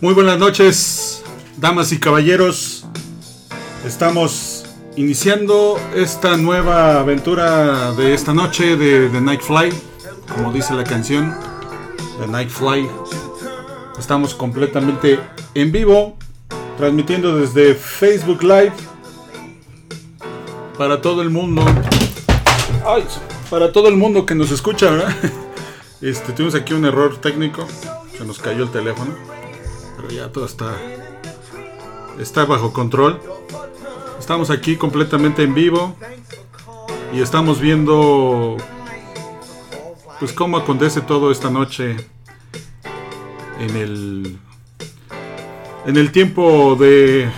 Muy buenas noches, damas y caballeros. Estamos iniciando esta nueva aventura de esta noche de The Night Fly, como dice la canción, The Night Fly. Estamos completamente en vivo, transmitiendo desde Facebook Live para todo el mundo. Para todo el mundo que nos escucha, ¿verdad? Este, tuvimos aquí un error técnico, se nos cayó el teléfono, pero ya todo está está bajo control. Estamos aquí completamente en vivo y estamos viendo pues cómo acontece todo esta noche en el en el tiempo de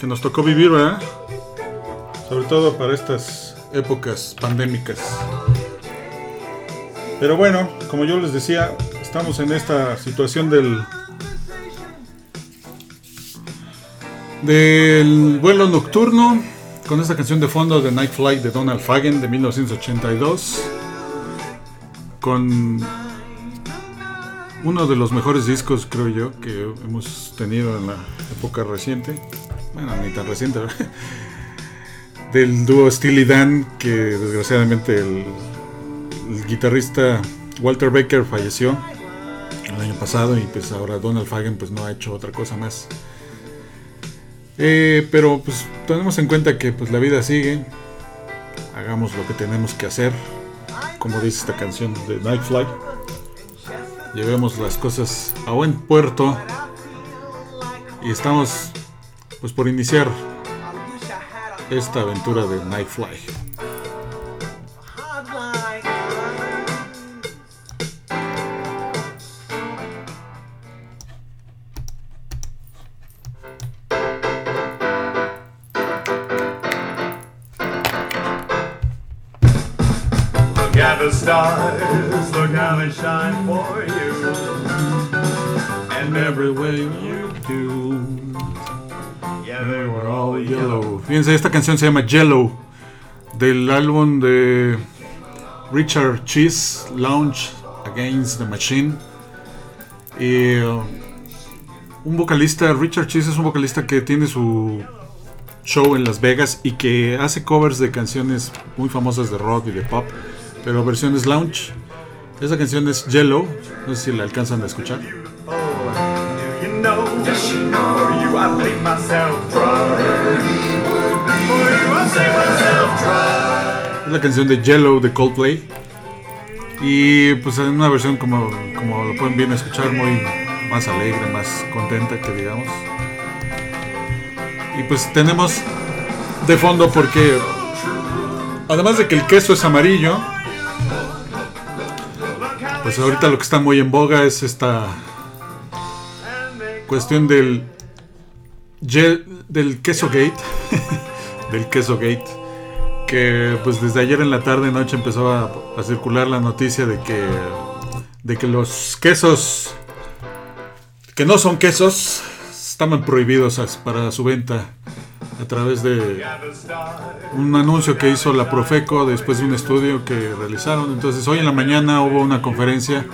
que nos tocó vivir, ¿verdad? Sobre todo para estas épocas pandémicas. Pero bueno, como yo les decía, estamos en esta situación del del vuelo nocturno con esta canción de fondo de Night Flight de Donald Fagen de 1982 con uno de los mejores discos creo yo que hemos tenido en la época reciente. Bueno ni tan reciente del dúo Steely Dan que desgraciadamente el, el guitarrista Walter Baker falleció el año pasado y pues ahora Donald Fagen pues no ha hecho otra cosa más eh, pero pues tenemos en cuenta que pues la vida sigue. Hagamos lo que tenemos que hacer. Como dice esta canción de Nightfly. Llevemos las cosas a buen puerto. Y estamos pues por iniciar esta aventura de Nightfly. Fíjense, esta canción se llama Yellow, del álbum de Richard Cheese, Launch Against the Machine. Y uh, un vocalista, Richard Cheese es un vocalista que tiene su show en Las Vegas y que hace covers de canciones muy famosas de rock y de pop pero versiones lounge. Esa canción es Yellow, no sé si la alcanzan a escuchar. Es la canción de Yellow de Coldplay. Y pues en una versión como, como lo pueden bien escuchar, muy más alegre, más contenta que digamos. Y pues tenemos de fondo porque además de que el queso es amarillo, pues ahorita lo que está muy en boga es esta cuestión del del queso gate, del queso gate, que pues desde ayer en la tarde noche empezó a, a, circular la noticia de que de que los quesos que no son quesos estaban prohibidos para su venta a través de un anuncio que hizo la Profeco después de un estudio que realizaron. Entonces hoy en la mañana hubo una conferencia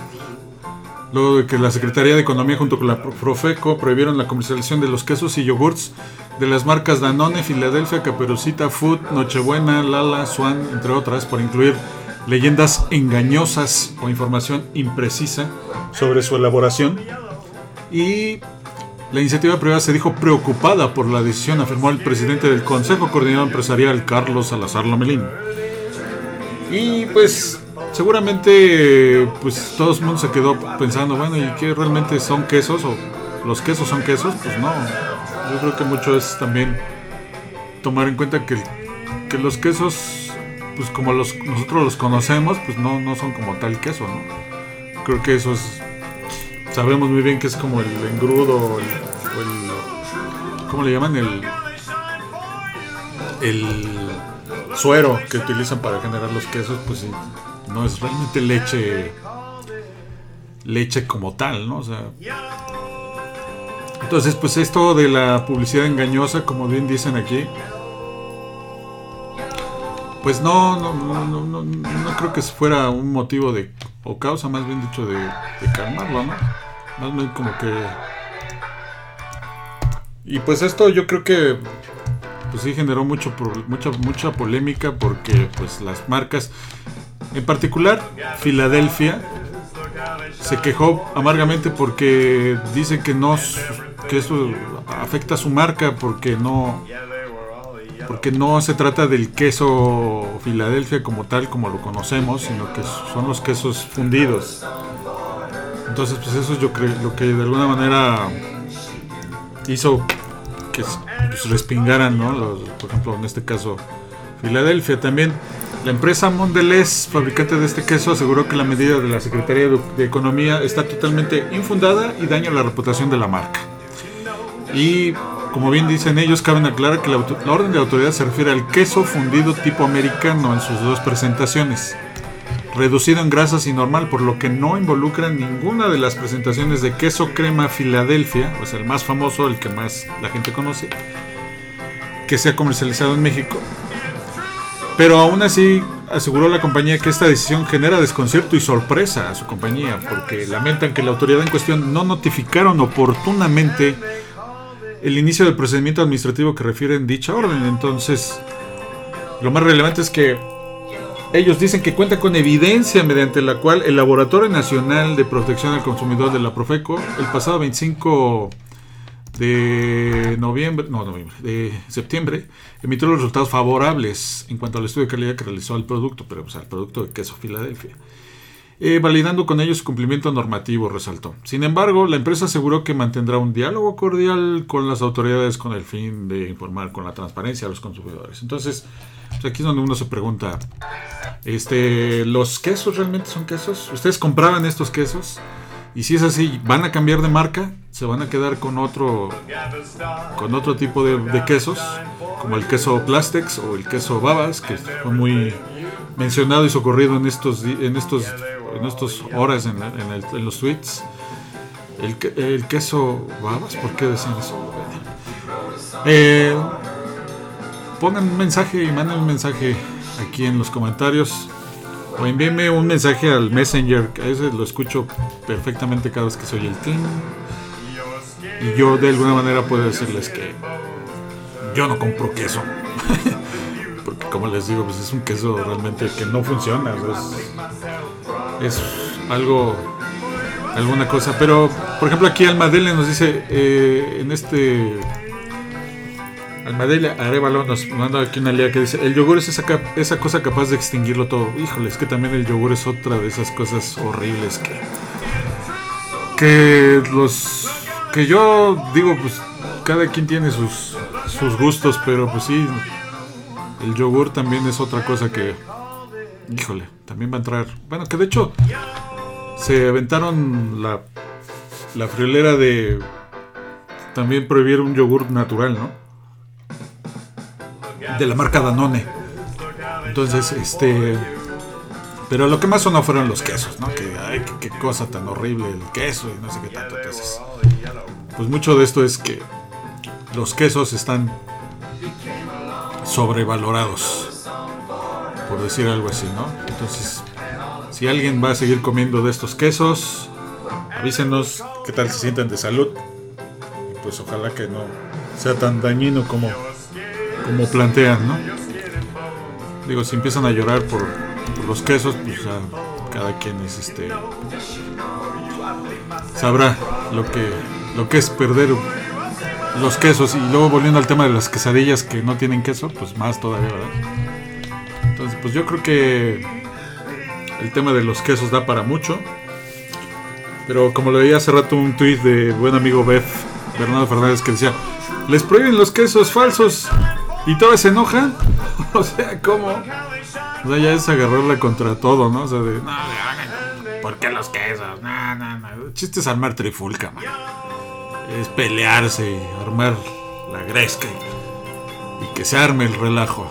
luego de que la Secretaría de Economía junto con la Profeco prohibieron la comercialización de los quesos y yogurts de las marcas Danone, Filadelfia, Caperucita, Food, Nochebuena, Lala, Swan, entre otras, por incluir leyendas engañosas o información imprecisa sobre su elaboración. Y la iniciativa privada se dijo preocupada por la decisión, afirmó el presidente del Consejo Coordinador Empresarial, Carlos Salazar Lomelín. Y pues seguramente pues todo el mundo se quedó pensando, bueno, ¿y qué realmente son quesos? ¿O los quesos son quesos? Pues no. Yo creo que mucho es también tomar en cuenta que, que los quesos, pues como los, nosotros los conocemos, pues no, no son como tal queso, ¿no? Creo que eso es sabemos muy bien que es como el engrudo o el, ¿cómo le llaman? El, el suero que utilizan para generar los quesos, pues no es realmente leche leche como tal, ¿no? O sea, entonces, pues esto de la publicidad engañosa, como bien dicen aquí, pues no, no, no, no, no, creo que fuera un motivo de, o causa más bien dicho, de, de calmarlo, ¿no? Más bien como que Y pues esto yo creo que pues sí generó mucho, mucha, mucha polémica porque pues las marcas, en particular Filadelfia, se quejó amargamente porque dice que no que esto afecta a su marca porque no porque no se trata del queso Filadelfia como tal como lo conocemos, sino que son los quesos fundidos. Entonces, pues eso yo creo lo que de alguna manera hizo que pues, respingaran, ¿no? por ejemplo, en este caso Filadelfia también. La empresa Mondelez, fabricante de este queso, aseguró que la medida de la Secretaría de Economía está totalmente infundada y daña la reputación de la marca. Y como bien dicen ellos, caben aclarar que la, orden de autoridad se refiere al queso fundido tipo americano en sus dos presentaciones, reducido en grasas y normal, por lo que no involucra ninguna de las presentaciones de queso crema Filadelfia, o sea, el más famoso, el que más la gente conoce, que se ha comercializado en México, pero aún así aseguró la compañía que esta decisión genera desconcierto y sorpresa a su compañía, porque lamentan que la autoridad en cuestión no notificaron oportunamente el inicio del procedimiento administrativo que refiere en dicha orden. Entonces, lo más relevante es que ellos dicen que cuentan con evidencia mediante la cual el Laboratorio Nacional de Protección al Consumidor de la Profeco, el pasado 25 de noviembre, no, noviembre, de septiembre, emitió los resultados favorables en cuanto al estudio de calidad que realizó el producto, pero pues, al producto de queso Filadelfia. Eh, validando con ello su cumplimiento normativo, resaltó. Sin embargo, la empresa aseguró que mantendrá un diálogo cordial con las autoridades con el fin de informar con la transparencia a los consumidores. Entonces, pues, aquí es donde uno se pregunta, este, ¿los quesos realmente son quesos? ¿Ustedes compraban estos quesos? Y si es así, ¿van a cambiar de marca? ¿Se van a quedar con otro, con otro tipo de, quesos? Como el queso Plastex o el queso Babas, que fue muy mencionado y socorrido en estos, en estos, en estos horas en, los tweets. El, el, queso Babas, ¿por qué decían eso? Eh, pongan un mensaje y manden un mensaje aquí en los comentarios o envíenme un mensaje al Messenger, a veces lo escucho perfectamente cada vez que soy el team. Y yo de alguna manera puedo decirles que yo no compro queso. Porque como les digo, pues es un queso realmente que no funciona. es, algo, alguna cosa. Pero, por ejemplo, aquí Almadele nos dice eh, en este Almadela Arevalo nos manda aquí una lea que dice, el yogur es esa, cosa capaz de extinguirlo todo. Híjole, es que también el yogur es otra de esas cosas horribles que... Que los... Que yo digo, pues cada quien tiene sus, sus gustos, pero pues sí, el yogur también es otra cosa que... Híjole, también va a entrar... Bueno, que de hecho se aventaron la, la friolera de también prohibir un yogur natural, ¿no? De la marca Danone. Entonces, este. Pero lo que más sonó fueron los quesos, ¿no? Que, ay, qué, cosa tan horrible el queso y no sé qué tanto. Entonces, pues mucho de esto es que los quesos están sobrevalorados, por decir algo así, ¿no? Entonces, si alguien va a seguir comiendo de estos quesos, avísenos qué tal se sienten de salud. Y pues ojalá que no sea tan dañino como como plantean, ¿no? Digo, si empiezan a llorar por, los quesos, pues cada quien es este sabrá lo que lo que es perder los quesos y luego volviendo al tema de las quesadillas que no tienen queso, pues más todavía, ¿verdad? Entonces, pues yo creo que el tema de los quesos da para mucho. Pero como le veía hace rato un tweet de buen amigo Beth, Bernardo Fernández, que decía, les prohíben los quesos falsos. Y todavía se enoja. o sea, ¿cómo? Ya es agarrarla contra todo, ¿no? O sea, de, no, ¿por qué los quesos? No, no, no. El chiste es armar trifulca, man. Es pelearse, armar la gresca y, que se arme el relajo.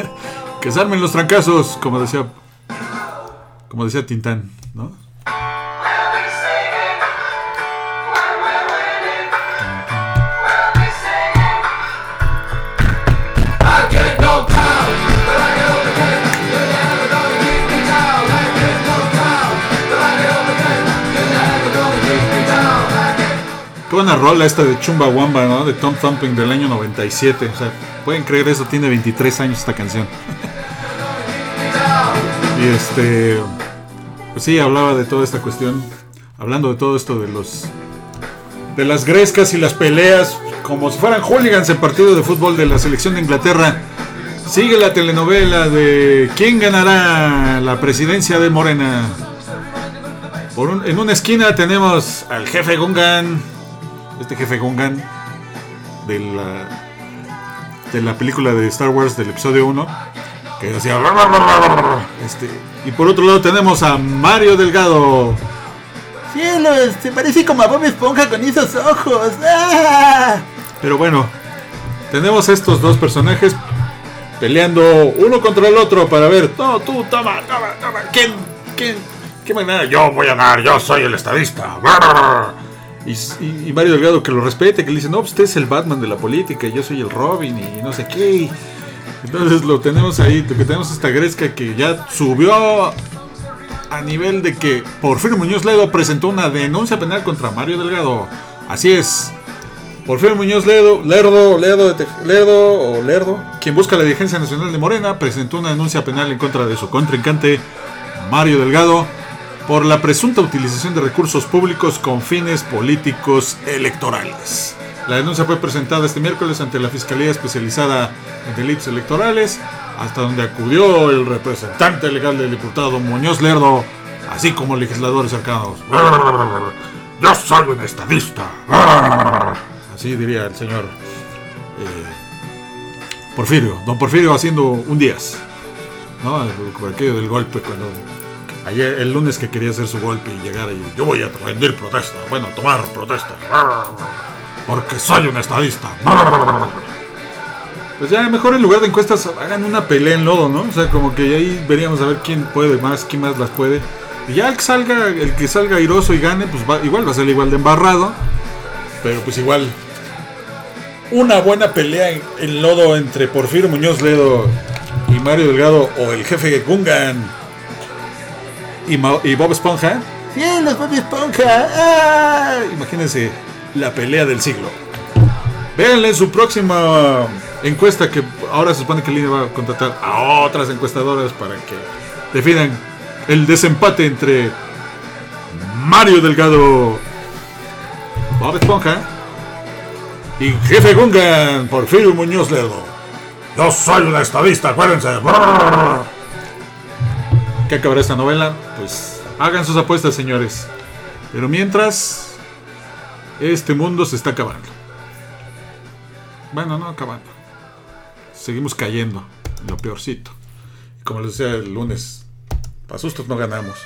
que se armen los trancazos, como decía, como decía Tintán, ¿no? Qué buena rola esta de Chumba Wamba, ¿no? De Tom Thumping del año 97. O sea, pueden creer eso, tiene 23 años esta canción. y este. Pues sí, hablaba de toda esta cuestión. Hablando de todo esto de los. De las grescas y las peleas. Como si fueran hooligans en partido de fútbol de la selección de Inglaterra. Sigue la telenovela de quién ganará la presidencia de Morena. Por en una esquina tenemos al jefe Gungan, este jefe Gungan de la, de la película de Star Wars del episodio 1, que decía... Este, y por otro lado tenemos a Mario Delgado. Cielos, se parece como a Bob Esponja con esos ojos. ¡Ah! Pero bueno, tenemos estos dos personajes peleando uno contra el otro para ver, no, tú, toma, toma, toma, ¿quién, quién, qué manera? Yo voy a ganar, yo soy el estadista. Y, Mario Delgado que lo respete, que le dice, no, pues usted es el Batman de la política, yo soy el Robin y no sé qué. Entonces lo tenemos ahí, tenemos esta gresca que ya subió a nivel de que Porfirio Muñoz Ledo presentó una denuncia penal contra Mario Delgado. Así es, Porfirio Muñoz Ledo, Lerdo, Lerdo, Lerdo o Lerdo, quien busca la dirigencia nacional de Morena, presentó una denuncia penal en contra de su contrincante Mario Delgado por la presunta utilización de recursos públicos con fines políticos electorales. La denuncia fue presentada este miércoles ante la Fiscalía Especializada en Delitos Electorales, hasta donde acudió el representante legal del diputado Muñoz Lerdo, así como legisladores cercanos. Yo soy un estadista. Así diría el señor eh, Porfirio, don Porfirio haciendo un días, ¿no? aquello del golpe, cuando ayer, el lunes que quería hacer su golpe y llegar y yo voy a rendir protesta, bueno, tomar protesta, porque soy un estadista. Pues ya mejor en lugar de encuestas hagan una pelea en lodo, ¿no? O sea, como que ahí veríamos a ver quién puede más, quién más las puede. Y ya el que salga, el que salga airoso y gane, pues igual va a ser igual de embarrado. Pero pues igual una buena pelea en, lodo entre Porfirio Muñoz Ledo y Mario Delgado o el jefe Gungan y, y Bob Esponja. Sí, los Bob Esponja. ¡Ah! Imagínense la pelea del siglo. Véanle en su próxima encuesta que ahora se supone que Línea va a contratar a otras encuestadoras para que definan el desempate entre Mario Delgado, Bob Esponja y jefe Gungan, Porfirio Muñoz Ledo. Yo soy una estadista, acuérdense. ¿Qué acabará esta novela? Pues hagan sus apuestas, señores. Pero mientras, este mundo se está acabando. Bueno, no acabando. Seguimos cayendo en lo peorcito. Como les decía el lunes, para sustos no ganamos.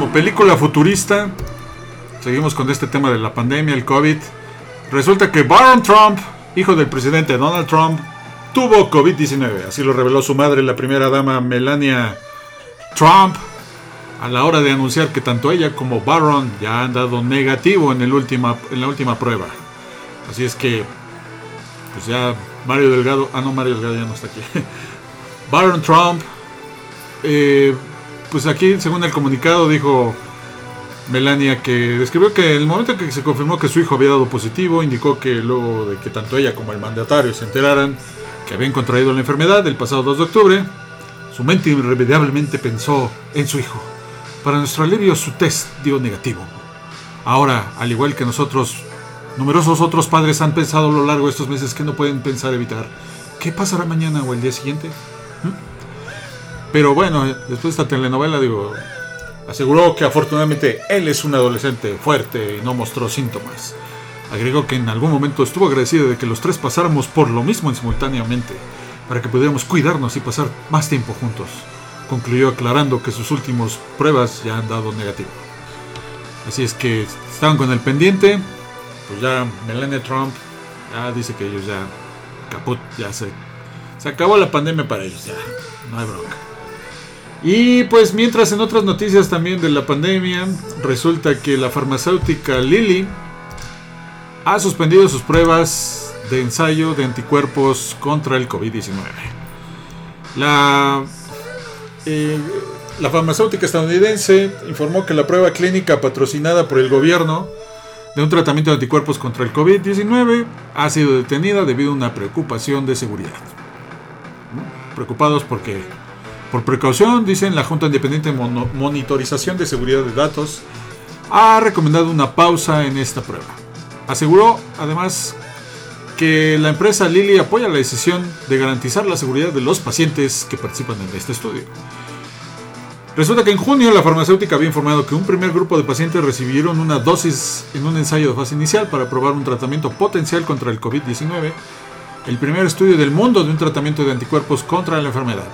como película futurista, seguimos con este tema de la pandemia, el COVID. Resulta que Baron Trump, hijo del presidente Donald Trump, tuvo COVID-19. Así lo reveló su madre, la primera dama Melania Trump, a la hora de anunciar que tanto ella como Baron ya han dado negativo en, el última, en la última prueba. Así es que, pues ya Mario Delgado, ah no, Mario Delgado ya no está aquí. Baron Trump eh, pues aquí, según el comunicado, dijo Melania que describió que el momento en que se confirmó que su hijo había dado positivo, indicó que luego de que tanto ella como el mandatario se enteraran que habían contraído la enfermedad el pasado 2 de octubre, su mente irremediablemente pensó en su hijo. Para nuestro alivio, su test dio negativo. Ahora, al igual que nosotros, numerosos otros padres han pensado a lo largo de estos meses que no pueden pensar evitar. ¿Qué pasará mañana o el día siguiente? ¿Mm? Pero bueno, después de esta telenovela, digo, aseguró que afortunadamente él es un adolescente fuerte y no mostró síntomas. Agregó que en algún momento estuvo agradecido de que los tres pasáramos por lo mismo simultáneamente, para que pudiéramos cuidarnos y pasar más tiempo juntos. Concluyó aclarando que sus últimas pruebas ya han dado negativo. Así es que estaban con el pendiente, pues ya Melania Trump ya dice que ellos ya caput, ya se, se acabó la pandemia para ellos, ya no hay bronca. Y pues mientras en otras noticias también de la pandemia, resulta que la farmacéutica Lilly ha suspendido sus pruebas de ensayo de anticuerpos contra el COVID-19. La, eh, la farmacéutica estadounidense informó que la prueba clínica patrocinada por el gobierno de un tratamiento de anticuerpos contra el COVID-19 ha sido detenida debido a una preocupación de seguridad. Preocupados porque, por precaución, dicen la Junta Independiente de Monitorización de Seguridad de Datos ha recomendado una pausa en esta prueba. Aseguró, además, que la empresa Lilly apoya la decisión de garantizar la seguridad de los pacientes que participan en este estudio. Resulta que en junio la farmacéutica había informado que un primer grupo de pacientes recibieron una dosis en un ensayo de fase inicial para probar un tratamiento potencial contra el COVID-19, el primer estudio del mundo de un tratamiento de anticuerpos contra la enfermedad.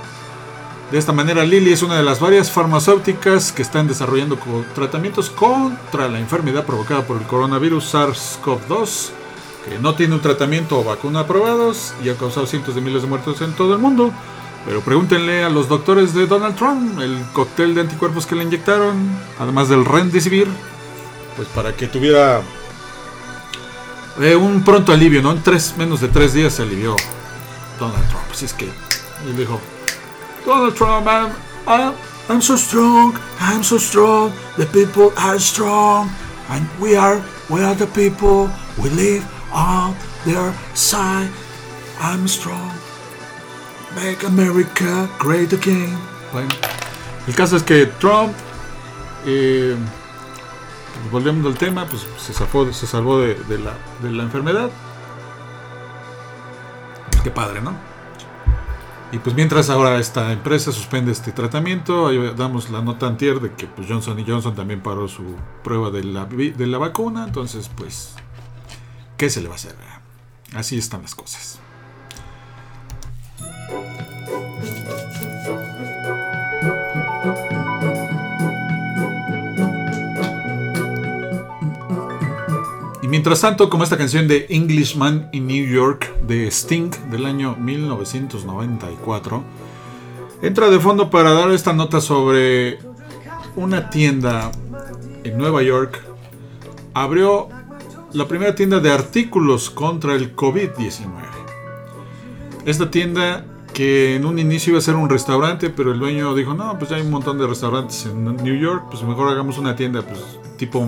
De esta manera, Lilly es una de las varias farmacéuticas que están desarrollando tratamientos contra la enfermedad provocada por el coronavirus SARS-CoV-2, que no tiene un tratamiento o vacuna aprobados y ha causado cientos de miles de muertos en todo el mundo. Pero pregúntenle a los doctores de Donald Trump el cóctel de anticuerpos que le inyectaron, además del Remdesivir, pues para que tuviera eh, un pronto alivio, ¿no? En tres, menos de tres días se alivió Donald Trump. Así es que él dijo, Donald Trump, I'm, I'm, I'm so strong, I'm so strong, the people are strong, and we are, we are the people, we live on their side, I'm strong, make America great again. Bueno, el caso es que Trump, eh, volviendo al tema, pues se salvó, se salvó de, de, la, de la enfermedad. Qué padre, ¿no? Y pues mientras ahora esta empresa suspende este tratamiento, damos la nota antier de que pues Johnson Johnson también paró su prueba de la, de la vacuna, entonces pues, ¿qué se le va a hacer? Así están las cosas. Mientras tanto, como esta canción de Englishman in New York de Sting del año 1994, entra de fondo para dar esta nota sobre una tienda en Nueva York. Abrió la primera tienda de artículos contra el COVID-19. Esta tienda que en un inicio iba a ser un restaurante, pero el dueño dijo, no, pues ya hay un montón de restaurantes en New York, pues mejor hagamos una tienda, pues tipo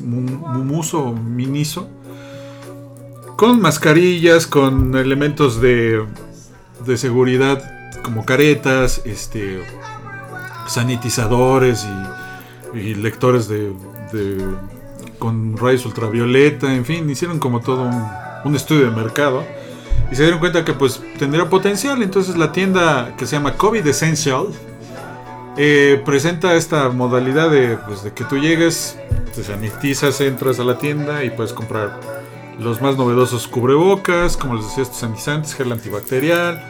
mumuso miniso, con mascarillas, con elementos de, de seguridad como caretas, este, sanitizadores y, lectores de, con rayos ultravioleta, en fin, hicieron como todo un, un estudio de mercado y se dieron cuenta que pues tendría potencial. Entonces la tienda que se llama COVID Essential eh, presenta esta modalidad de, pues, de que tú llegues, te sanitizas, entras a la tienda y puedes comprar los más novedosos cubrebocas, como les decía, estos sanitizantes, gel antibacterial,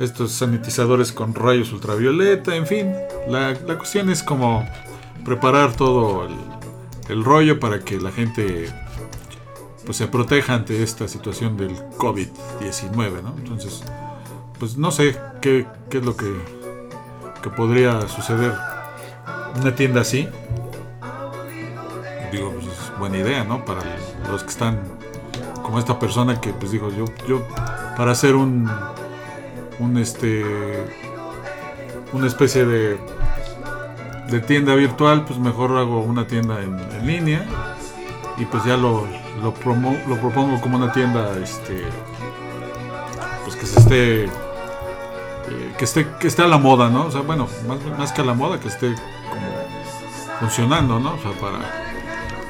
estos sanitizadores con rayos ultravioleta, en fin. La, cuestión es como preparar todo el, rollo para que la gente pues se proteja ante esta situación del COVID-19, ¿no? Entonces, pues no sé qué, qué es lo que que podría suceder una tienda así. Digo, pues es buena idea, ¿no? Para los que están como esta persona que pues dijo, yo, yo para hacer un, un este, una especie de, de tienda virtual, pues mejor hago una tienda en, línea y pues ya lo, lo, lo propongo como una tienda, este, pues que se esté que esté que esté a la moda, ¿no? O sea, bueno, más, más que a la moda, que esté funcionando, ¿no? O sea, para,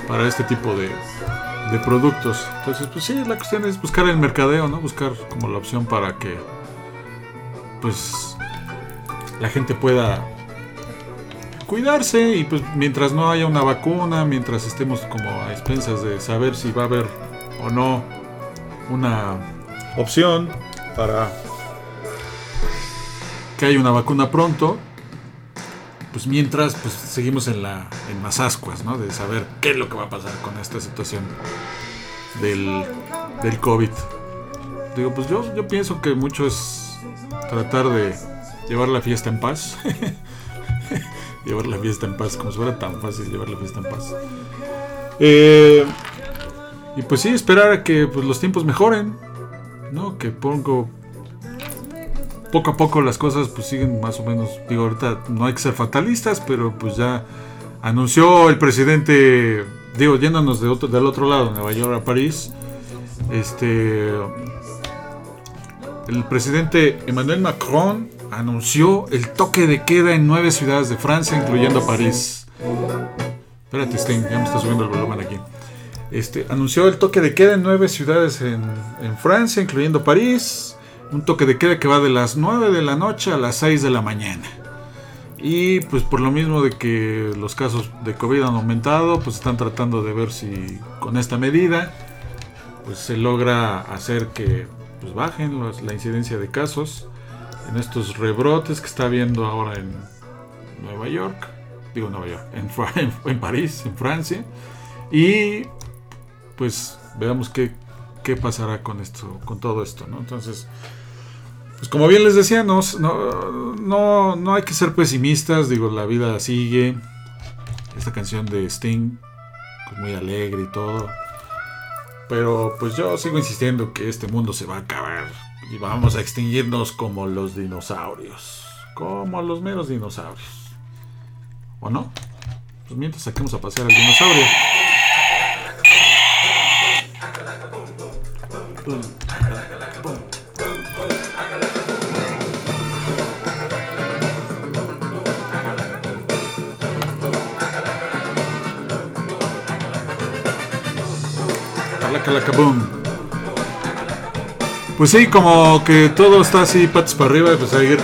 para este tipo de, de productos. Entonces, pues sí, la cuestión es buscar el mercadeo, ¿no? Buscar como la opción para que, pues, la gente pueda cuidarse y pues mientras no haya una vacuna, mientras estemos como a expensas de saber si va a haber o no una opción para que hay una vacuna pronto, pues mientras pues seguimos en la en las ascuas, ¿no? De saber qué es lo que va a pasar con esta situación del, del COVID. Digo, pues yo, yo pienso que mucho es tratar de llevar la fiesta en paz. llevar la fiesta en paz, como si fuera tan fácil llevar la fiesta en paz. Eh, y pues sí, esperar a que pues, los tiempos mejoren, ¿no? Que pongo poco a poco las cosas pues siguen más o menos, digo, ahorita no hay que ser fatalistas, pero pues ya anunció el presidente, digo, yéndonos de otro, del otro lado, Nueva York a París, este, el presidente Emmanuel Macron anunció el toque de queda en nueve ciudades de Francia, incluyendo París. Espérate, Stein, ya me está subiendo el volumen aquí. Este, anunció el toque de queda en nueve ciudades en, en Francia, incluyendo París. Un toque de queda que va de las 9 de la noche a las 6 de la mañana. Y pues por lo mismo de que los casos de COVID han aumentado, pues están tratando de ver si con esta medida pues se logra hacer que pues bajen la incidencia de casos en estos rebrotes que está habiendo ahora en Nueva York, digo Nueva York, en, en, en París, en Francia, y pues veamos qué, qué pasará con esto, con todo esto, ¿no? Entonces, pues como bien les decía, no, no, no, hay que ser pesimistas, digo, la vida sigue, esta canción de Sting, pues muy alegre y todo, pero pues yo sigo insistiendo que este mundo se va a acabar y vamos a extinguirnos como los dinosaurios. Como los meros dinosaurios. ¿O no? Pues mientras saquemos a pasear al dinosaurio. Calacalacabum. Pues sí, como que todo está así patas para arriba, pues a ir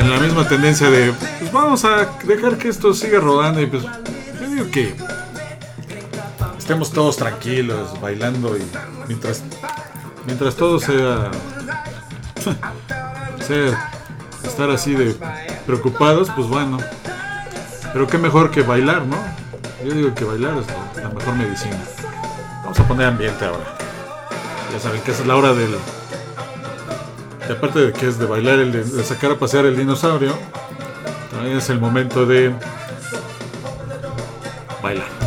en la misma tendencia de, pues vamos a dejar que esto siga rodando y pues yo digo que estemos todos tranquilos, bailando y mientras mientras todo sea, sea estar así de preocupados, pues bueno. Pero qué mejor que bailar, ¿no? Yo digo que bailar es la mejor medicina. Vamos a poner ambiente ahora. Ya saben que es la hora del. Y aparte de que es de bailar, el de sacar a pasear el dinosaurio, también es el momento de bailar.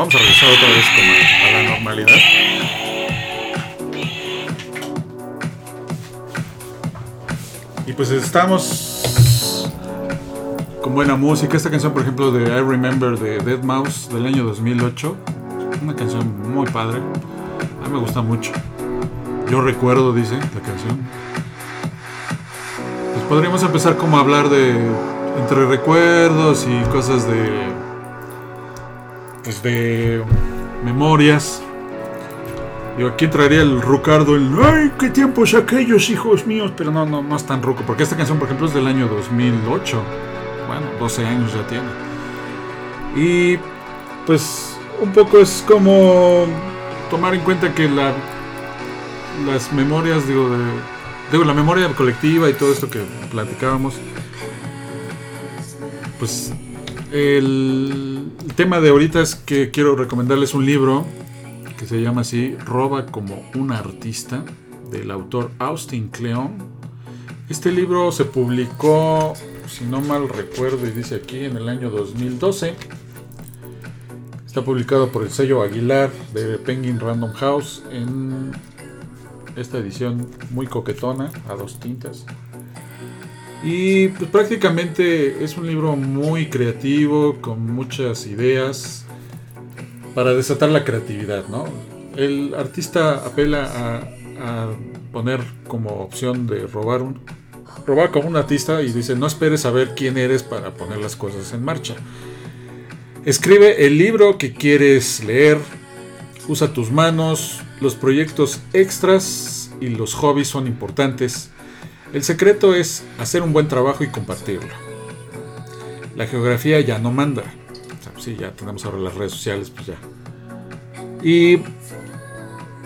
Vamos a regresar otra vez como a, la normalidad. Y pues estamos con buena música. Esta canción, por ejemplo, de I Remember de Dead Mouse del año 2008. Una canción muy padre. A mí me gusta mucho. Yo recuerdo, dice la canción. Pues podríamos empezar como a hablar de entre recuerdos y cosas de pues de memorias. Digo, aquí entraría el Rucardo, el ¡Ay, qué tiempos aquellos, hijos míos! Pero no, no, no es tan ruco, porque esta canción, por ejemplo, es del año 2008. Bueno, 12 años ya tiene. Y pues un poco es como tomar en cuenta que la, las memorias, digo, de, digo, la memoria colectiva y todo esto que platicábamos, pues el, el tema de ahorita es que quiero recomendarles un libro que se llama así, Roba como un artista, del autor Austin Kleon. Este libro se publicó, si no mal recuerdo, y dice aquí, en el año 2012. Está publicado por el sello Aguilar de Penguin Random House en esta edición muy coquetona, a dos tintas. Y pues prácticamente es un libro muy creativo, con muchas ideas para desatar la creatividad, ¿no? El artista apela a, poner como opción de robar un robar como un artista y dice no esperes a ver quién eres para poner las cosas en marcha. Escribe el libro que quieres leer, usa tus manos, los proyectos extras y los hobbies son importantes. El secreto es hacer un buen trabajo y compartirlo. La geografía ya no manda. Sea, sí, ya tenemos ahora las redes sociales, pues ya. Y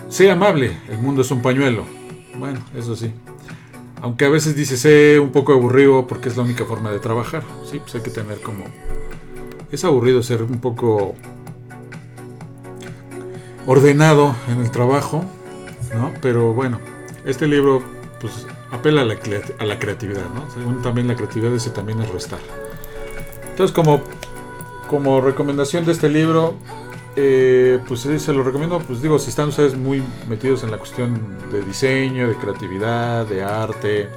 sé amable, el mundo es un pañuelo. Bueno, eso sí. Aunque a veces dice sé un poco aburrido porque es la única forma de trabajar. Sí, pues hay que tener como... Es aburrido ser un poco ordenado en el trabajo, ¿no? Pero bueno, este libro pues apela a la, a la creatividad, ¿no? Según también la creatividad ese también es restar. Entonces como, como recomendación de este libro, eh, pues se lo recomiendo, pues digo, si están ustedes muy metidos en la cuestión de diseño, de creatividad, de arte,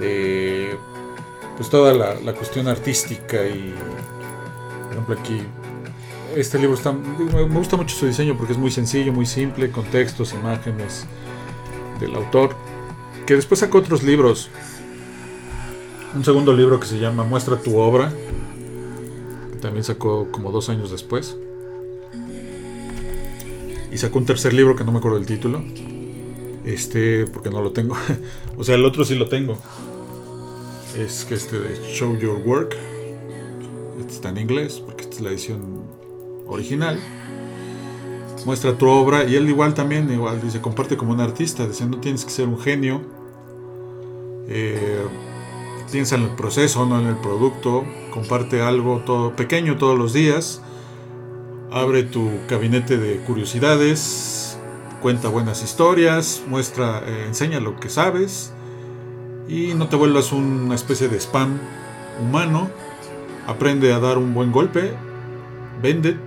de pues toda la, la cuestión artística y por ejemplo aquí este libro está me gusta mucho su diseño porque es muy sencillo, muy simple, con textos, imágenes del autor, que después sacó otros libros. Un segundo libro que se llama Muestra tu obra, también sacó como dos años después. Y sacó un tercer libro que no me acuerdo el título. Este, porque no lo tengo. o sea, el otro sí lo tengo. Es que este de Show Your Work. Este está en inglés, porque esta es la edición original. Muestra tu obra y él igual también, igual dice, comparte como un artista, dice, no tienes que ser un genio. Eh, piensa en el proceso, no en el producto. Comparte algo todo pequeño todos los días Abre tu gabinete de curiosidades, cuenta buenas historias, muestra, eh, enseña lo que sabes y no te vuelvas una especie de spam humano. Aprende a dar un buen golpe, vende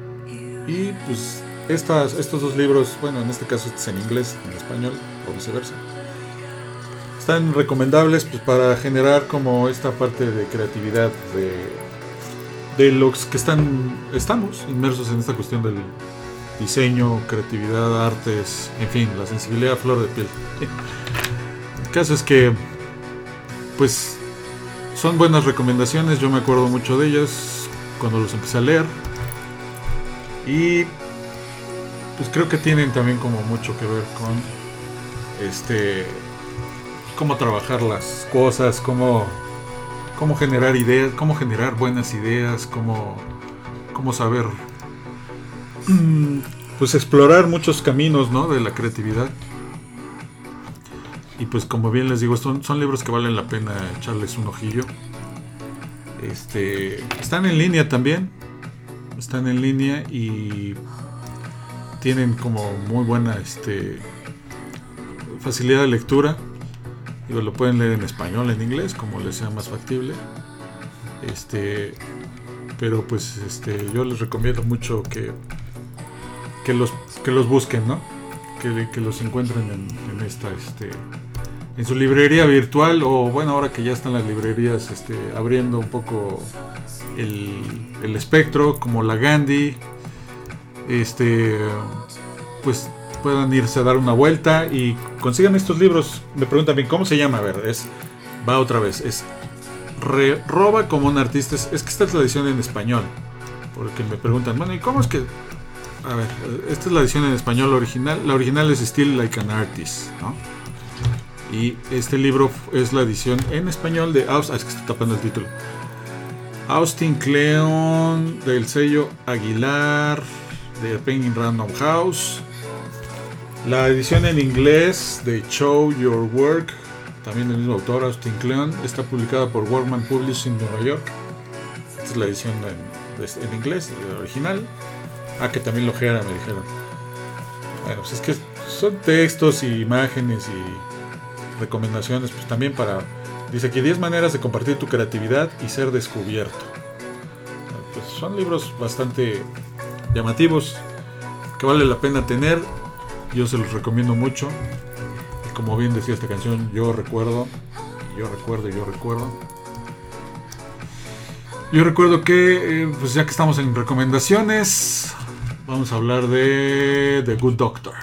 y pues estas, estos dos libros, bueno, en este caso es en inglés, en español o viceversa. Están recomendables pues, para generar como esta parte de creatividad, de de los que están estamos inmersos en esta cuestión del diseño, creatividad, artes, en fin, la sensibilidad a flor de piel. El caso es que, pues, son buenas recomendaciones, yo me acuerdo mucho de ellas cuando los empecé a leer. Y pues creo que tienen también como mucho que ver con este cómo trabajar las cosas, cómo cómo generar ideas, cómo generar buenas ideas, cómo, cómo saber mm, pues explorar muchos caminos ¿no? de la creatividad. Y pues como bien les digo, son, son libros que valen la pena echarles un ojillo. Este, están en línea también. Están en línea y tienen como muy buena este, facilidad de lectura lo pueden leer en español, en inglés, como les sea más factible. Este, pero pues este, yo les recomiendo mucho que, que, los, que los busquen, ¿no? Que, los encuentren en, esta, este, en su librería virtual o bueno, ahora que ya están las librerías este, abriendo un poco el espectro, como la Gandhi, este, pues puedan irse a dar una vuelta y consigan estos libros. Me preguntan bien, ¿cómo se llama? A ver, es, va otra vez, es Roba como un artista. Es, que esta es la edición en español. Porque me preguntan, bueno, ¿y cómo es que...? A ver, esta es la edición en español original. La original es Still Like an Artist, ¿no? Y este libro es la edición en español de Austin. Ah, es que estoy tapando el título. Austin Cleon del sello Aguilar de Penguin Random House. La edición en inglés de Show Your Work, también del mismo autor, Austin Kleon, está publicada por Workman Publishing Nueva York. Esta es la edición en, inglés, original. Ah, que también lo gera, me dijeron. Bueno, pues es que son textos y imágenes y recomendaciones, pues también para. Dice aquí 10 maneras de compartir tu creatividad y ser descubierto. Pues son libros bastante llamativos que vale la pena tener yo se los recomiendo mucho. Como bien decía esta canción, yo recuerdo, yo recuerdo, yo recuerdo. Yo recuerdo que, eh, pues ya que estamos en recomendaciones, vamos a hablar de The Good Doctor.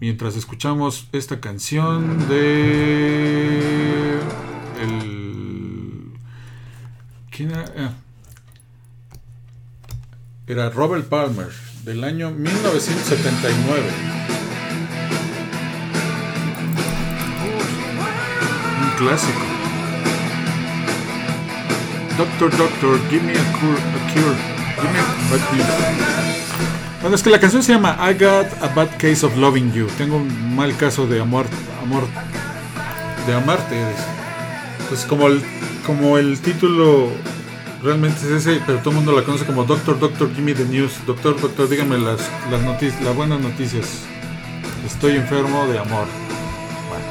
Mientras escuchamos esta canción de... El... ¿Quién era? Ah. Era Robert Palmer del año 1979. Un clásico. Doctor, Doctor, give me a cure. A cure. Give me a bad. Bueno, es que la canción se llama I Got a Bad Case of Loving You. Tengo un mal caso de amor, amor, de amarte. Pues como el, como el título realmente es ese, pero todo el mundo la conoce como Doctor, Doctor, give me the news. Doctor, Doctor, dígame las, las noticias, las buenas noticias. Estoy enfermo de amor. Bueno.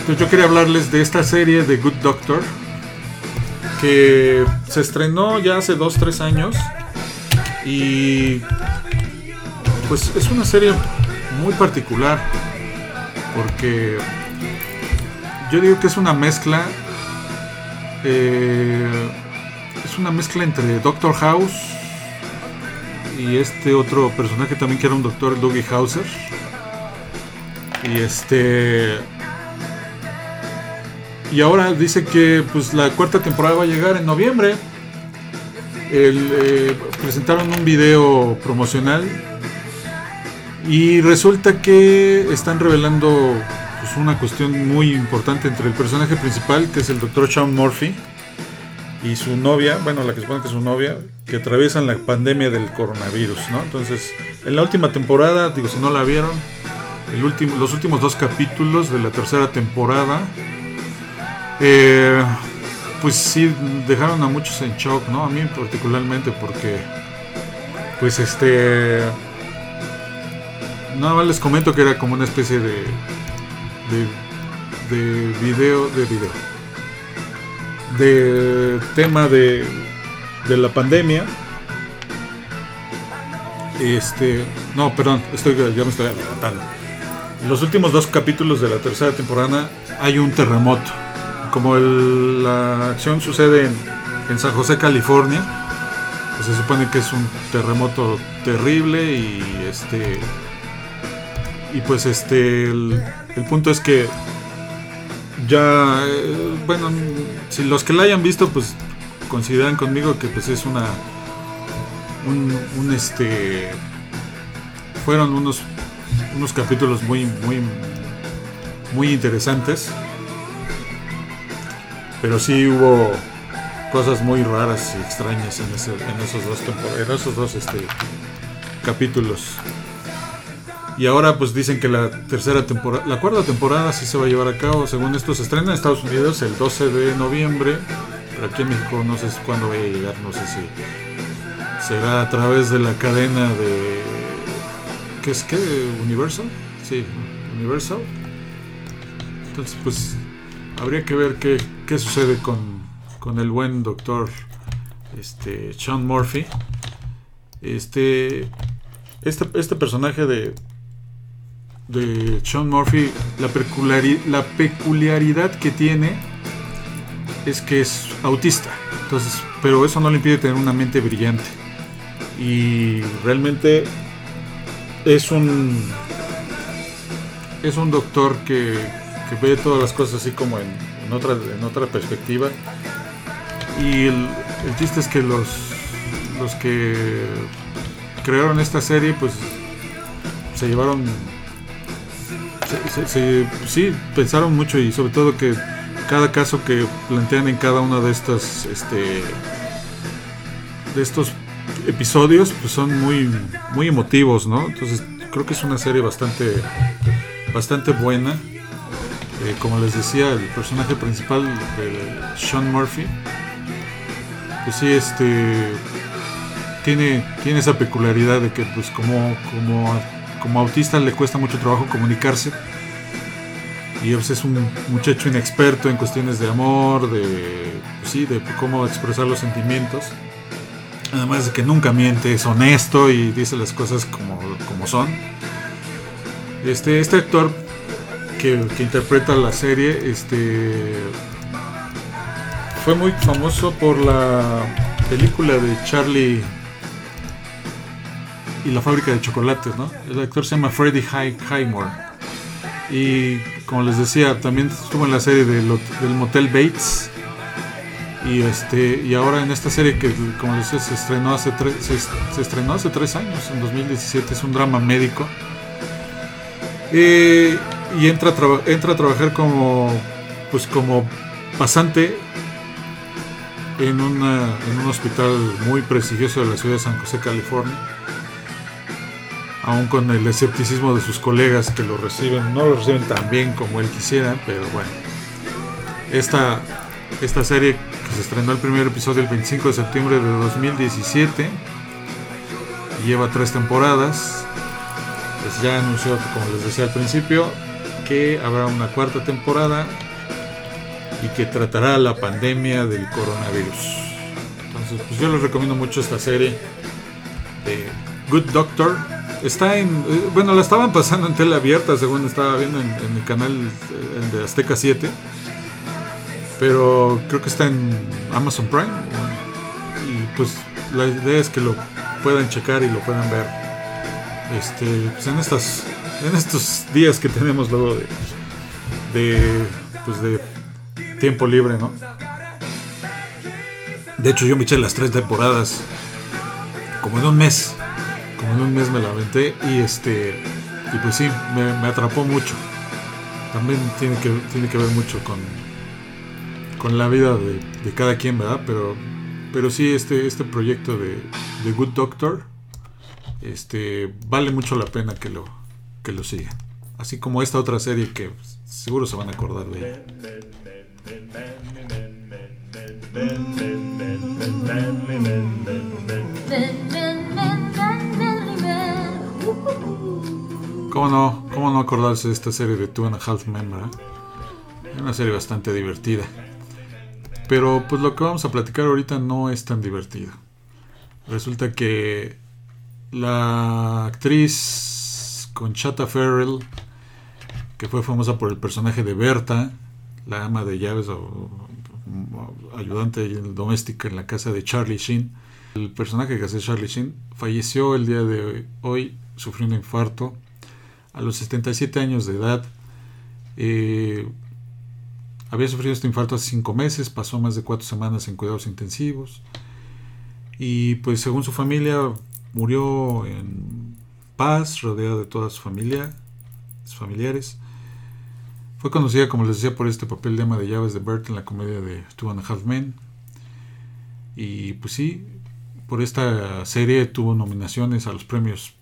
Entonces yo quería hablarles de esta serie de Good Doctor que se estrenó ya hace 2-3 años y pues es una serie muy particular porque yo digo que es una mezcla eh, es una mezcla entre Doctor House y este otro personaje también que era un doctor Dougie Hauser y este y ahora dice que pues la cuarta temporada va a llegar en noviembre. Eh, presentaron un video promocional y resulta que están revelando pues, una cuestión muy importante entre el personaje principal, que es el doctor Sean Murphy, y su novia, bueno, la que supone que es su novia, que atraviesan la pandemia del coronavirus, ¿no? Entonces, en la última temporada, digo, si no la vieron, el último, los últimos dos capítulos de la tercera temporada eh, pues sí, dejaron a muchos en shock, ¿no? A mí particularmente porque, pues este... Nada más les comento que era como una especie de... De, de video, de video. De tema de, de la pandemia. Este... No, perdón, estoy, ya me estoy adelantando. En los últimos dos capítulos de la tercera temporada hay un terremoto como la acción sucede en, San José, California, pues se supone que es un terremoto terrible y este y pues este el, punto es que ya eh, bueno si los que la hayan visto pues consideran conmigo que pues es una un, este fueron unos unos capítulos muy muy muy interesantes pero sí hubo cosas muy raras y extrañas en, esos dos en esos dos este, capítulos. Y ahora pues dicen que la tercera temporada, la cuarta temporada sí se va a llevar a cabo, según esto se estrena en Estados Unidos el 12 de noviembre, pero aquí en México no sé cuándo vaya a llegar, no sé si será a través de la cadena de ¿qué es qué? Universal? Sí, Universal. Entonces pues habría que ver qué, qué sucede con, con, el buen doctor este, Sean Murphy. Este, este, este personaje de, de Sean Murphy, la, peculiaridad que tiene es que es autista. Entonces, pero eso no le impide tener una mente brillante. Y realmente es un es un doctor que ve todas las cosas así como en, otra, en otra perspectiva. Y el, el, chiste es que los, los que crearon esta serie, pues se llevaron. Sí, pensaron mucho y sobre todo que cada caso que plantean en cada uno de estos este de estos episodios pues son muy muy emotivos no entonces creo que es una serie bastante bastante buena. Eh, como les decía, el personaje principal Sean Murphy, pues sí, este tiene, tiene esa peculiaridad de que pues como, como, como autista le cuesta mucho trabajo comunicarse. Y pues, es un muchacho inexperto en cuestiones de amor, de, pues sí, de cómo expresar los sentimientos. Además de que nunca miente, es honesto y dice las cosas como, como son. Este, este actor que, interpreta la serie, este fue muy famoso por la película de Charlie y la fábrica de chocolates, ¿no? El actor se llama Freddie Highmore. Y como les decía, también estuvo en la serie del Motel Bates. Y este y ahora en esta serie que como les decía se estrenó hace tres, se, estrenó hace tres años, en 2017, es un drama médico. Eh, y entra a, entra a trabajar como pues como pasante en, una, en un hospital muy prestigioso de la ciudad de San José, California. Aún con el escepticismo de sus colegas que lo reciben, no lo reciben tan bien como él quisiera, pero bueno. Esta, esta serie que se estrenó el primer episodio el 25 de septiembre de 2017 lleva tres temporadas. Pues ya anunció, como les decía al principio, que habrá una cuarta temporada y que tratará la pandemia del coronavirus. Entonces, pues yo les recomiendo mucho esta serie de Good Doctor. Está en, eh, bueno, la estaban pasando en tele abierta, según estaba viendo en, el canal eh, de Azteca 7. Pero creo que está en Amazon Prime. Y pues la idea es que lo puedan checar y lo puedan ver. Este, pues en estas, en estos días que tenemos luego de, de, pues de tiempo libre, ¿no? De hecho, yo me eché las tres temporadas como en un mes. En un mes me la aventé y este y pues sí, me, atrapó mucho. También tiene que, tiene que ver mucho con, con la vida de, cada quien, ¿verdad? Pero, pero sí, este, este proyecto de, de Good Doctor este, vale mucho la pena que lo, que lo sigan. Así como esta otra serie que seguro se van a acordar de ella. ¿Cómo no? ¿Cómo no acordarse de esta serie de Two and a Half Men, Es una serie bastante divertida. Pero pues lo que vamos a platicar ahorita no es tan divertido. Resulta que la actriz Conchata Ferrell, que fue famosa por el personaje de Berta, la ama de llaves o ayudante doméstica en la casa de Charlie Sheen. El personaje que hace Charlie Sheen falleció el día de hoy, sufrió un infarto a los 77 años de edad. Eh, había sufrido este infarto hace 5 meses, pasó más de 4 semanas en cuidados intensivos y pues según su familia murió en paz, rodeada de toda su familia, sus familiares. Fue conocida, como les decía, por este papel de ama de llaves de Bert en la comedia de Two and a Half Men. Y pues sí, por esta serie tuvo nominaciones a los premios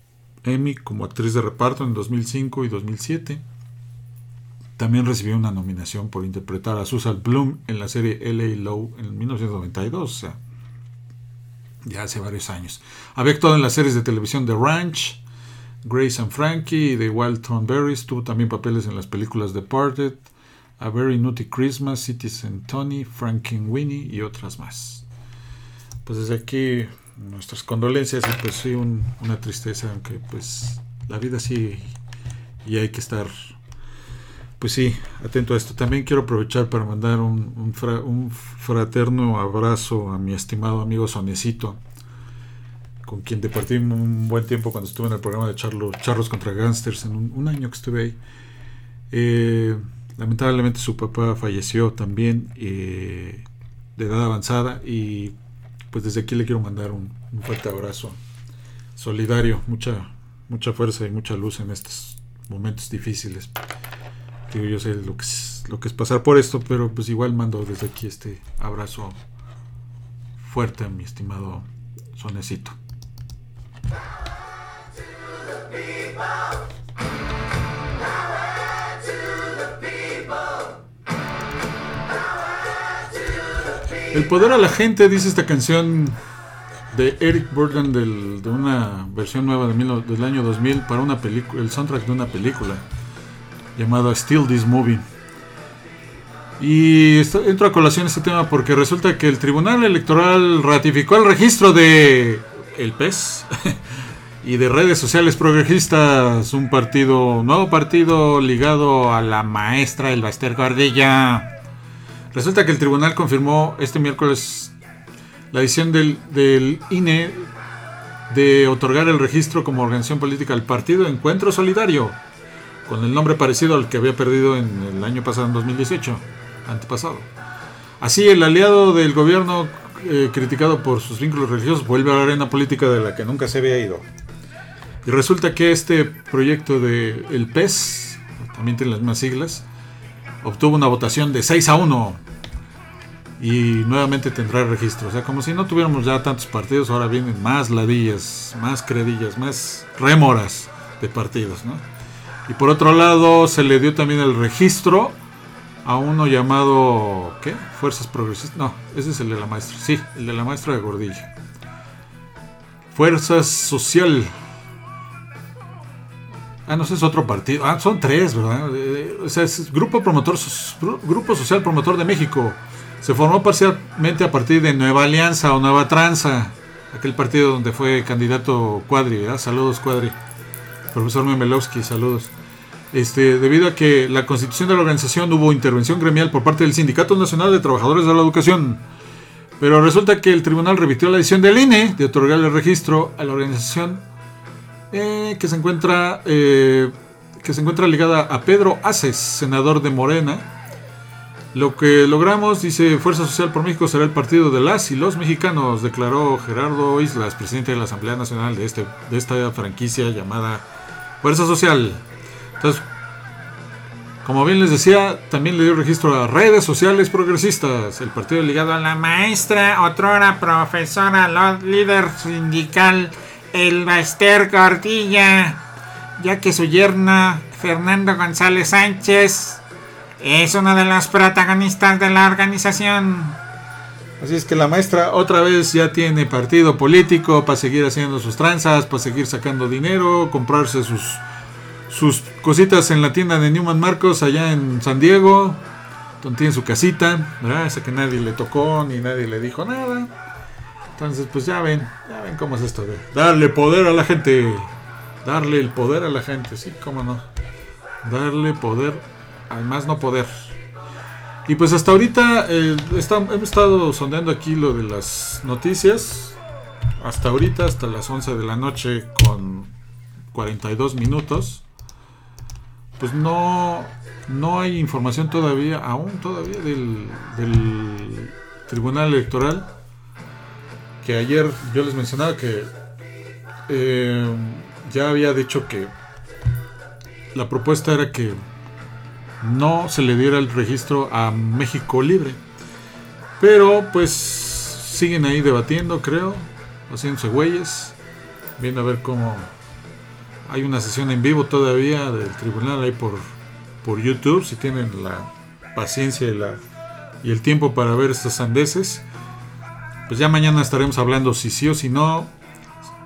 Emmy como actriz de reparto en 2005 y 2007. También recibió una nominación por interpretar a Susan Bloom en la serie LA Low en 1992, o sea, ya hace varios años. Había actuado en las series de televisión The Ranch, Grace and Frankie y The Wild Thornberries. Tuvo también papeles en las películas Departed, A Very Nutty Christmas, Citizen Tony, Winnie y otras más. Pues desde aquí nuestras condolencias y pues sí una tristeza, aunque pues la vida sí y hay que estar pues sí, atento a esto. También quiero aprovechar para mandar un, un, fraterno abrazo a mi estimado amigo Sonecito, con quien departí un buen tiempo cuando estuve en el programa de Charlos, Charlos contra Gangsters, en un, año que estuve ahí. Eh, lamentablemente su papá falleció también eh, de edad avanzada y pues desde aquí le quiero mandar un, fuerte abrazo solidario, mucha, mucha fuerza y mucha luz en estos momentos difíciles yo sé lo que, es, lo que es pasar por esto, pero pues igual mando desde aquí este abrazo fuerte a mi estimado Sonecito. El poder a la gente, dice esta canción de Eric Burden de una versión nueva de del año 2000 para una película, el soundtrack de una película llamado Still This Movie. Y entro a colación este tema porque resulta que el Tribunal Electoral ratificó el registro de el PES y de redes sociales progresistas, un partido, nuevo partido ligado a la maestra El Baster Gardella. Resulta que el tribunal confirmó este miércoles la decisión del, del INE de otorgar el registro como organización política al partido Encuentro Solidario con el nombre parecido al que había perdido en el año pasado, en 2018, antepasado. Así, el aliado del gobierno eh, criticado por sus vínculos religiosos vuelve a la arena política de la que nunca se había ido. Y resulta que este proyecto de el PES, también tiene las mismas siglas, obtuvo una votación de 6 a 1. y nuevamente tendrá registro. O sea, como si no tuviéramos ya tantos partidos, ahora vienen más ladillas, más credillas, más rémoras de partidos, ¿no? Y por otro lado, se le dio también el registro a uno llamado, ¿qué? Fuerzas Progresistas. No, ese es el de la maestra. Sí, el de la maestra de Gordilla. Fuerzas Social. Ah, no sé, es otro partido. Ah, son tres, ¿verdad? Eh, o sea, es Grupo Promotor, Grupo Social Promotor de México. Se formó parcialmente a partir de Nueva Alianza o Nueva Tranza, aquel partido donde fue candidato Cuadri, ¿verdad? Saludos, Cuadri. Profesor Memelowski, saludos. Este, debido a que la constitución de la organización hubo intervención gremial por parte del Sindicato Nacional de Trabajadores de la Educación. Pero resulta que el tribunal revitió la decisión del INE de otorgar el registro a la organización eh, que, se encuentra, eh, que se encuentra ligada a Pedro Aces, senador de Morena, lo que logramos, dice Fuerza Social por México, será el partido de las y los mexicanos, declaró Gerardo Islas, presidente de la Asamblea Nacional de, este, de esta franquicia llamada Fuerza Social. Entonces, como bien les decía, también le dio registro a redes sociales progresistas, el partido ligado a la maestra, otrora profesora, líder sindical, el Esther Gordilla, ya que su yerna, Fernando González Sánchez, es una de las protagonistas de la organización. Así es que la maestra otra vez ya tiene partido político para seguir haciendo sus tranzas, para seguir sacando dinero, comprarse sus, sus cositas en la tienda de Newman Marcos allá en San Diego, donde tiene su casita, ¿verdad? Esa que nadie le tocó ni nadie le dijo nada. Entonces, pues ya ven, ya ven cómo es esto de darle poder a la gente. Darle el poder a la gente, sí, cómo no. Darle poder Además no poder. Y pues hasta ahorita eh, hemos estado sondeando aquí lo de las noticias. Hasta ahorita, hasta las 11 de la noche con 42 minutos. Pues no, no hay información todavía, aún todavía del, Tribunal Electoral. Que ayer yo les mencionaba que eh, ya había dicho que la propuesta era que no se le diera el registro a México Libre. Pero pues siguen ahí debatiendo, creo, haciéndose güeyes, viendo a ver cómo... Hay una sesión en vivo todavía del tribunal ahí por, por YouTube, si tienen la paciencia y, la, y el tiempo para ver estos sandeces. Pues ya mañana estaremos hablando si sí o si no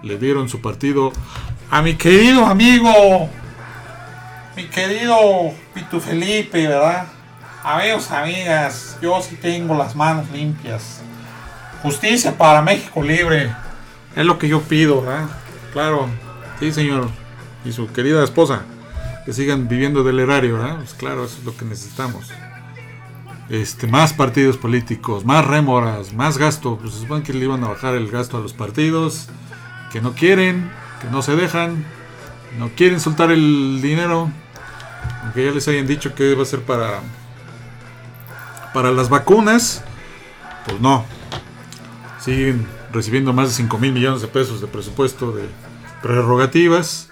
le dieron su partido a mi querido amigo mi querido Pitu Felipe, ¿verdad? Amigos, amigas, yo sí tengo las manos limpias. Justicia para México libre. Es lo que yo pido, ¿verdad? Claro, sí, señor. Y su querida esposa. Que sigan viviendo del erario, ¿verdad? Pues claro, eso es lo que necesitamos. Este, más partidos políticos, más rémoras, más gasto. Pues se supone que le iban a bajar el gasto a los partidos. Que no quieren, que no se dejan. No quieren soltar el dinero aunque ya les hayan dicho que va a ser para para las vacunas, pues no. Siguen recibiendo más de 5 mil millones de pesos de presupuesto de prerrogativas.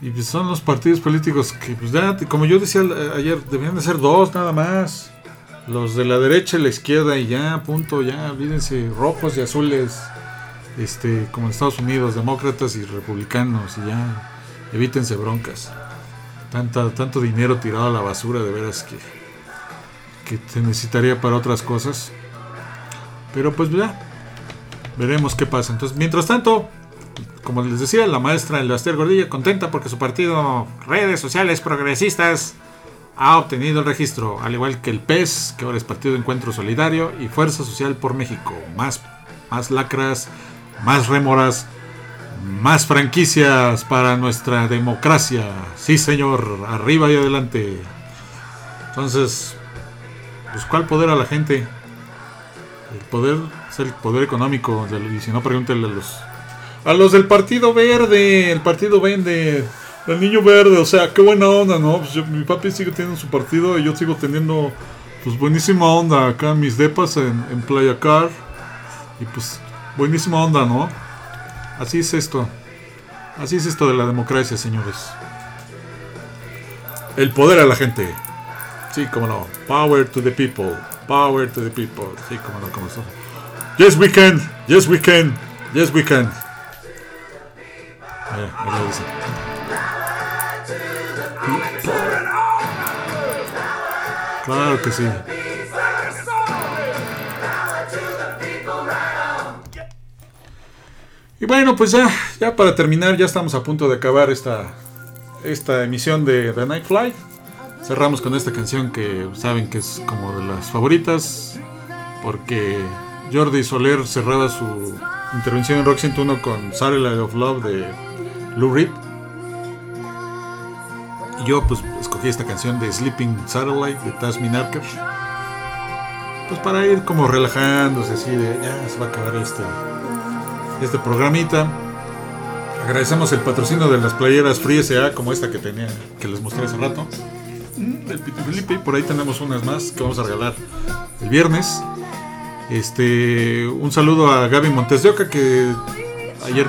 Y pues son los partidos políticos que, pues como yo decía ayer, deberían de ser dos nada más. Los de la derecha y la izquierda y ya, punto, ya, olvídense, rojos y azules, este, como en Estados Unidos, demócratas y republicanos y ya, evítense broncas tanto dinero tirado a la basura, de veras que, que se necesitaría para otras cosas. Pero pues ya, veremos qué pasa. Entonces, mientras tanto, como les decía, la maestra Elbaster Gordilla contenta porque su partido, redes sociales progresistas, ha obtenido el registro, al igual que el PES, que ahora es Partido de Encuentro Solidario, y Fuerza Social por México. Más, más lacras, más rémoras, más franquicias para nuestra democracia. Sí, señor, arriba y adelante. Entonces, pues ¿cuál poder a la gente? El poder es el poder económico. Y si no, pregúntenle a los, a los del Partido Verde. El Partido Verde. El niño verde, o sea, qué buena onda, ¿no? Pues mi papi sigue teniendo su partido y yo sigo teniendo, pues buenísima onda acá en mis depas en, en Playa Car. Y pues, buenísima onda, ¿no? Así es esto. Así es esto de la democracia, señores. El poder a la gente. Sí, como no. Power to the people. Power to the people. Sí, como no, como eso. Yes, we can. Yes, we can. Yes, we can. Claro que sí. Y bueno, pues ya, ya para terminar, ya estamos a punto de acabar esta, esta emisión de The Night Flight. Cerramos con esta canción que saben que es como de las favoritas, porque Jordi Soler cerraba su intervención en Rock 101 con Satellite of Love de Lou Reed. Y yo pues escogí esta canción de Sleeping Satellite de Taz Minarker. Pues para ir como relajándose así de ya se va a acabar este, este programita. Agradecemos el patrocinio de las playeras Free SA como esta que tenía que les mostré hace rato. Mm, Del Piti Felipe y por ahí tenemos unas más que vamos a regalar el viernes. Este, un saludo a Gaby Montes de Oca que ayer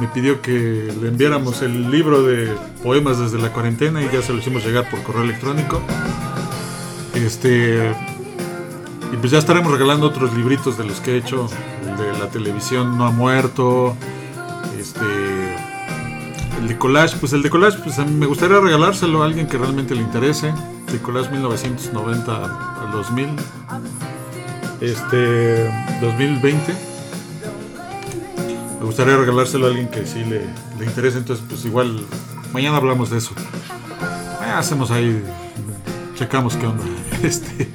me pidió que le enviáramos el libro de poemas desde la cuarentena y ya se lo hicimos llegar por correo electrónico. Este, y pues ya estaremos regalando otros libritos de los que he hecho, el de la televisión no ha muerto, este, el de collage, pues el de collage, pues a mí me gustaría regalárselo a alguien que realmente le interese, de collage 1990 al 2000 este 2020 me gustaría regalárselo a alguien que sí le, le interese entonces pues igual mañana hablamos de eso. Eh, hacemos ahí checamos qué onda este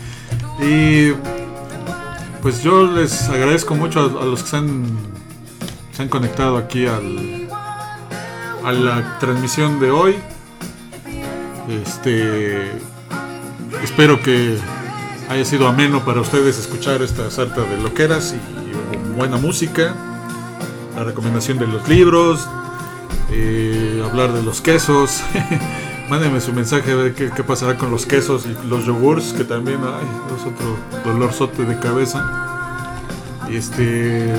y pues yo les agradezco mucho a, a los que se han se han conectado aquí al a la transmisión de hoy. Este espero que haya sido ameno para ustedes escuchar esta sarta de loqueras y buena música, la recomendación de los libros, eh, hablar de los quesos. Mándenme su mensaje a ver qué, qué pasará con los quesos y los yogurts, que también ay, es otro dolorzote de cabeza. Y este.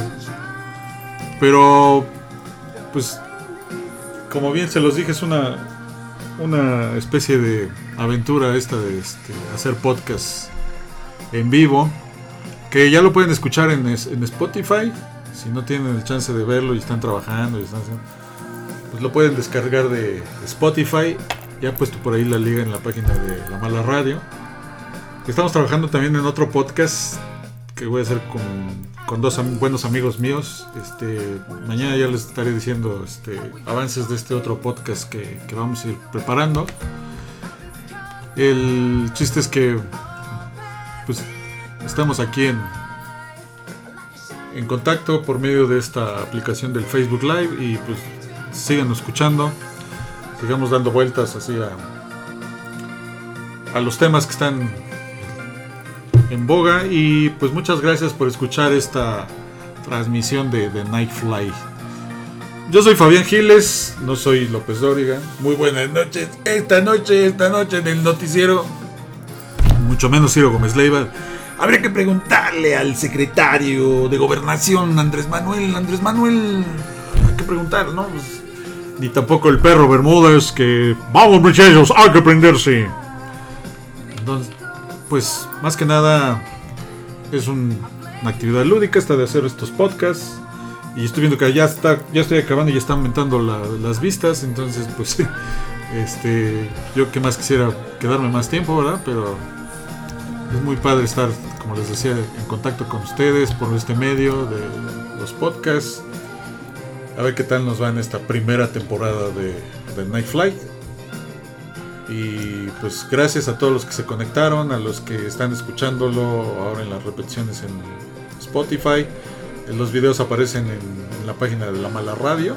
Pero, pues, como bien se los dije, es una, una especie de aventura esta de este, hacer podcast en vivo, que ya lo pueden escuchar en, en Spotify, si no tienen el chance de verlo y están trabajando, y están haciendo- pues lo pueden descargar de Spotify, ya he puesto por ahí la liga en la página de La Mala Radio. Estamos trabajando también en otro podcast que voy a hacer con, con dos buenos amigos míos. Este, mañana ya les estaré diciendo este, avances de este otro podcast que, que vamos a ir preparando. El chiste es que pues estamos aquí en, en contacto por medio de esta aplicación del Facebook Live y pues sigan escuchando, sigamos dando vueltas así a, a los temas que están en boga y pues muchas gracias por escuchar esta transmisión de, de Night Fly. Yo soy Fabián Giles, no soy López Dóriga. Muy buenas noches. Esta noche, esta noche en el noticiero mucho menos Ciro Gómez Leiva. Habría que preguntarle al secretario de Gobernación, Andrés Manuel. Andrés Manuel, hay que preguntar, ¿no? Pues, ni tampoco el perro Bermúdez, que. ¡Vamos, muchachos! ¡Hay que prenderse! Entonces, pues, más que nada, es un- una actividad lúdica esta de hacer estos podcasts. Y estoy viendo que ya está, ya estoy acabando y ya están aumentando la- las vistas. Entonces, pues, este, yo que más quisiera quedarme más tiempo, ¿verdad? Pero es muy padre estar, como les decía, en contacto con ustedes por este medio de los podcasts. A ver qué tal nos va en esta primera temporada de, de Night Flight. Y pues gracias a todos los que se conectaron, a los que están escuchándolo ahora en las repeticiones en Spotify. Los videos aparecen en, la página de La Mala Radio.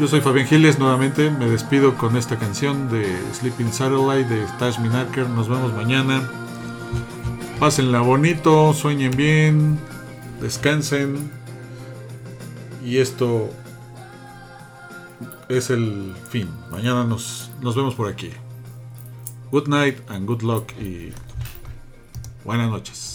Yo soy Fabián Giles, nuevamente me despido con esta canción de Sleeping Satellite de Tash Minaker. Nos vemos mañana. Pásenla bonito, sueñen bien, descansen. Y esto es el fin. Mañana nos, nos vemos por aquí. Good night and good luck y buenas noches.